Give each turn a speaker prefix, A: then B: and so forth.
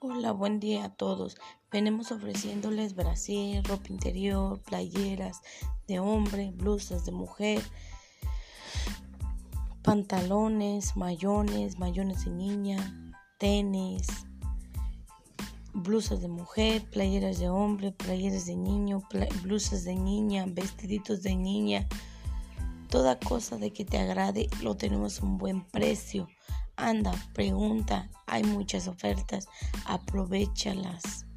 A: Hola, buen día a todos. Venimos ofreciéndoles brasier, ropa interior, playeras de hombre, blusas de mujer, pantalones, mayones, mayones de niña, tenis, blusas de mujer, playeras de hombre, playeras de niño, blusas de niña, vestiditos de niña. Toda cosa de que te agrade lo tenemos a un buen precio. Anda, pregunta, hay muchas ofertas, aprovechalas.